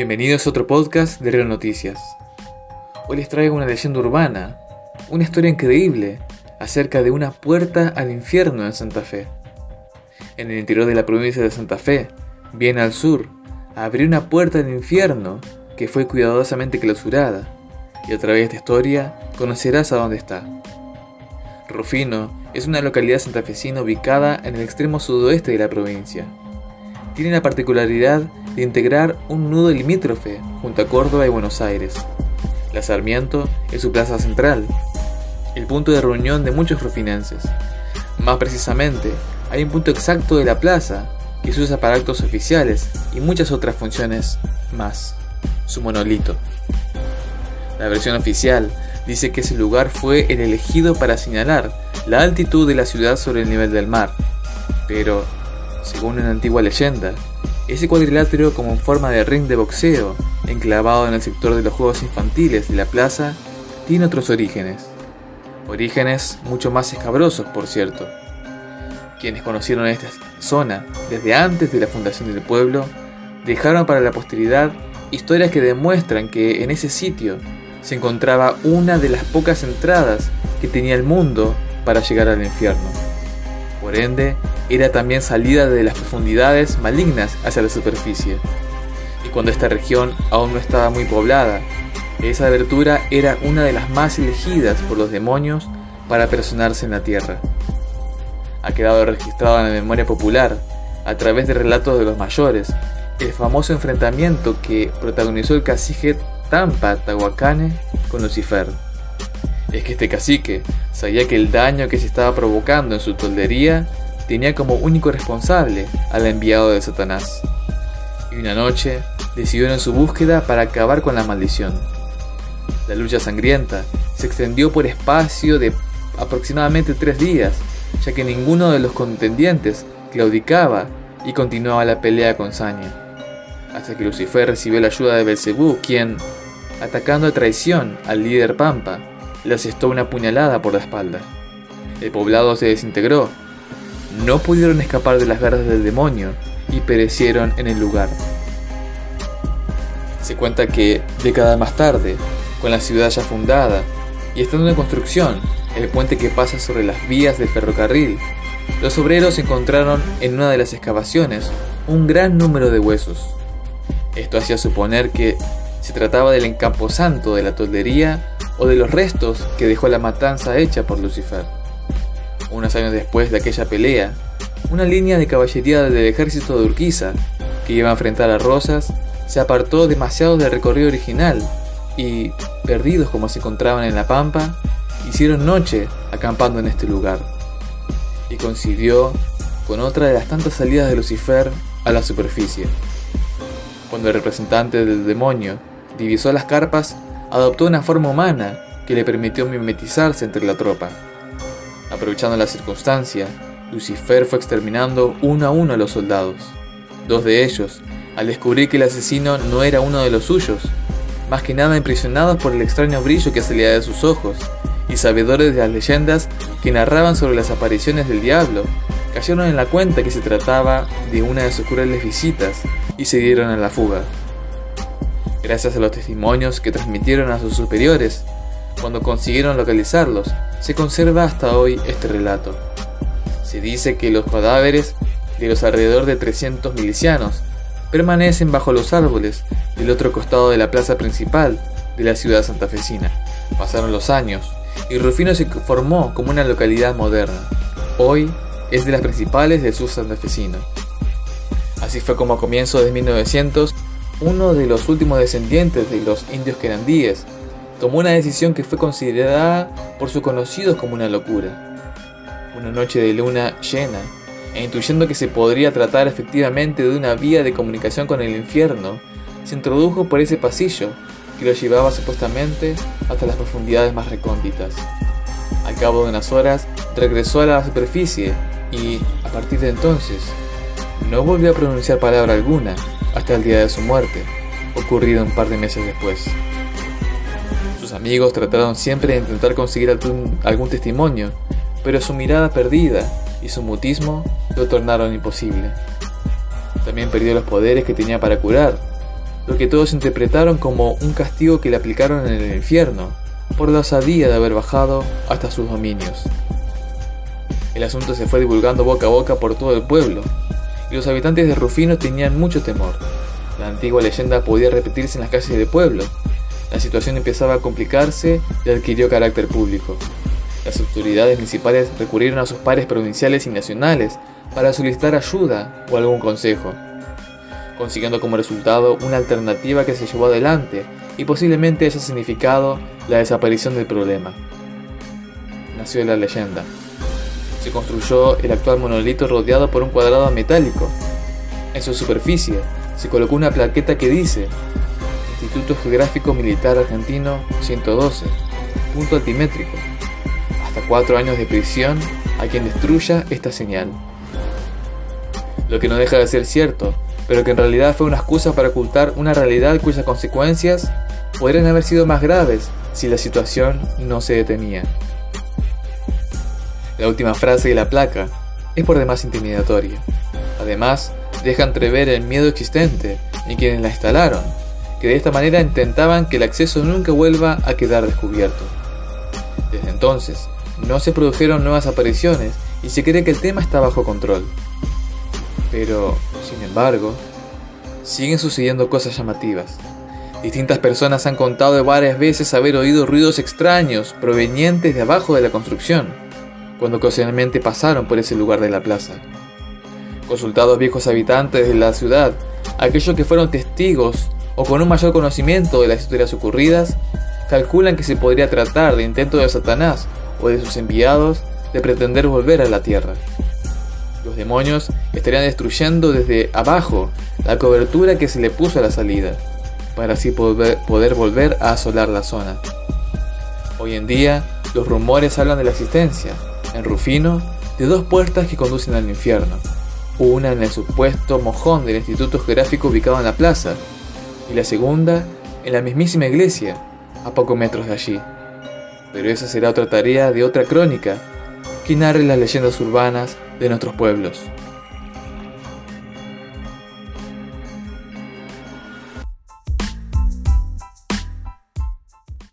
Bienvenidos a otro podcast de Río Noticias. Hoy les traigo una leyenda urbana, una historia increíble acerca de una puerta al infierno en Santa Fe. En el interior de la provincia de Santa Fe, bien al sur, abrió una puerta al infierno que fue cuidadosamente clausurada, y a través de esta historia conocerás a dónde está. Rufino es una localidad santafesina ubicada en el extremo sudoeste de la provincia. Tiene la particularidad de integrar un nudo limítrofe junto a Córdoba y Buenos Aires. La Sarmiento es su plaza central, el punto de reunión de muchos rufinenses. Más precisamente, hay un punto exacto de la plaza que se usa para actos oficiales y muchas otras funciones más, su monolito. La versión oficial dice que ese lugar fue el elegido para señalar la altitud de la ciudad sobre el nivel del mar, pero, según una antigua leyenda, ese cuadrilátero como en forma de ring de boxeo, enclavado en el sector de los juegos infantiles de la plaza, tiene otros orígenes. Orígenes mucho más escabrosos, por cierto. Quienes conocieron esta zona desde antes de la fundación del pueblo, dejaron para la posteridad historias que demuestran que en ese sitio se encontraba una de las pocas entradas que tenía el mundo para llegar al infierno. Por ende, era también salida de las profundidades malignas hacia la superficie. Y cuando esta región aún no estaba muy poblada, esa abertura era una de las más elegidas por los demonios para personarse en la tierra. Ha quedado registrado en la memoria popular, a través de relatos de los mayores, el famoso enfrentamiento que protagonizó el cacique Tampa Tahuacane con Lucifer. Es que este cacique sabía que el daño que se estaba provocando en su toldería tenía como único responsable al enviado de Satanás. Y una noche decidieron su búsqueda para acabar con la maldición. La lucha sangrienta se extendió por espacio de aproximadamente tres días, ya que ninguno de los contendientes claudicaba y continuaba la pelea con saña. Hasta que Lucifer recibió la ayuda de Belcebú, quien, atacando a traición al líder Pampa, le asestó una puñalada por la espalda. El poblado se desintegró no pudieron escapar de las garras del demonio y perecieron en el lugar. Se cuenta que, décadas más tarde, con la ciudad ya fundada y estando en construcción, el puente que pasa sobre las vías del ferrocarril, los obreros encontraron en una de las excavaciones un gran número de huesos. Esto hacía suponer que se trataba del encamposanto de la toldería o de los restos que dejó la matanza hecha por Lucifer unos años después de aquella pelea, una línea de caballería del ejército de Urquiza, que iba a enfrentar a Rosas, se apartó demasiado del recorrido original y, perdidos como se encontraban en la pampa, hicieron noche acampando en este lugar. Y coincidió con otra de las tantas salidas de Lucifer a la superficie. Cuando el representante del demonio divisó las carpas, adoptó una forma humana que le permitió mimetizarse entre la tropa. Aprovechando la circunstancia, Lucifer fue exterminando uno a uno a los soldados. Dos de ellos, al descubrir que el asesino no era uno de los suyos, más que nada impresionados por el extraño brillo que salía de sus ojos, y sabedores de las leyendas que narraban sobre las apariciones del diablo, cayeron en la cuenta que se trataba de una de sus crueles visitas y se dieron a la fuga. Gracias a los testimonios que transmitieron a sus superiores, cuando consiguieron localizarlos, se conserva hasta hoy este relato. Se dice que los cadáveres de los alrededor de 300 milicianos permanecen bajo los árboles del otro costado de la plaza principal de la ciudad santafesina. Pasaron los años y Rufino se formó como una localidad moderna. Hoy es de las principales del sur santafesino. Así fue como a comienzos de 1900, uno de los últimos descendientes de los indios querandíes tomó una decisión que fue considerada por sus conocidos como una locura. Una noche de luna llena, e intuyendo que se podría tratar efectivamente de una vía de comunicación con el infierno, se introdujo por ese pasillo que lo llevaba supuestamente hasta las profundidades más recónditas. Al cabo de unas horas regresó a la superficie y, a partir de entonces, no volvió a pronunciar palabra alguna hasta el día de su muerte, ocurrido un par de meses después amigos trataron siempre de intentar conseguir algún, testimonio, pero su mirada perdida y su mutismo lo tornaron imposible. También perdió los poderes que tenía para curar, lo que todos interpretaron como un castigo que le aplicaron en el infierno, por la osadía de haber bajado hasta sus dominios. El asunto se fue divulgando boca a boca por todo el pueblo, y los habitantes de Rufino tenían mucho temor. La antigua leyenda podía repetirse en las calles del pueblo. La situación empezaba a complicarse y adquirió carácter público. Las autoridades municipales recurrieron a sus pares provinciales y nacionales para solicitar ayuda o algún consejo, consiguiendo como resultado una alternativa que se llevó adelante y posiblemente haya significado la desaparición del problema. Nació la leyenda. Se construyó el actual monolito rodeado por un cuadrado metálico. En su superficie se colocó una plaqueta que dice Instituto Geográfico Militar Argentino 112, punto altimétrico. Hasta cuatro años de prisión a quien destruya esta señal. Lo que no deja de ser cierto, pero que en realidad fue una excusa para ocultar una realidad cuyas consecuencias podrían haber sido más graves si la situación no se detenía. La última frase de la placa es por demás intimidatoria. Además, deja entrever el miedo existente en quienes la instalaron, que de esta manera intentaban que el acceso nunca vuelva a quedar descubierto. Desde entonces, no se produjeron nuevas apariciones y se cree que el tema está bajo control. Pero, sin embargo, siguen sucediendo cosas llamativas. Distintas personas han contado varias veces haber oído ruidos extraños provenientes de abajo de la construcción, cuando ocasionalmente pasaron por ese lugar de la plaza. Consultados viejos habitantes de la ciudad, aquellos que fueron testigos o con un mayor conocimiento de las historias ocurridas, calculan que se podría tratar de intento de Satanás o de sus enviados de pretender volver a la tierra. Los demonios estarían destruyendo desde abajo la cobertura que se le puso a la salida para así poder, volver a asolar la zona. Hoy en día, los rumores hablan de la existencia, en Rufino, de dos puertas que conducen al infierno. Una en el supuesto mojón del Instituto Geográfico ubicado en la plaza, y la segunda en la mismísima iglesia, a pocos metros de allí. Pero esa será otra tarea de otra crónica que narre las leyendas urbanas de nuestros pueblos.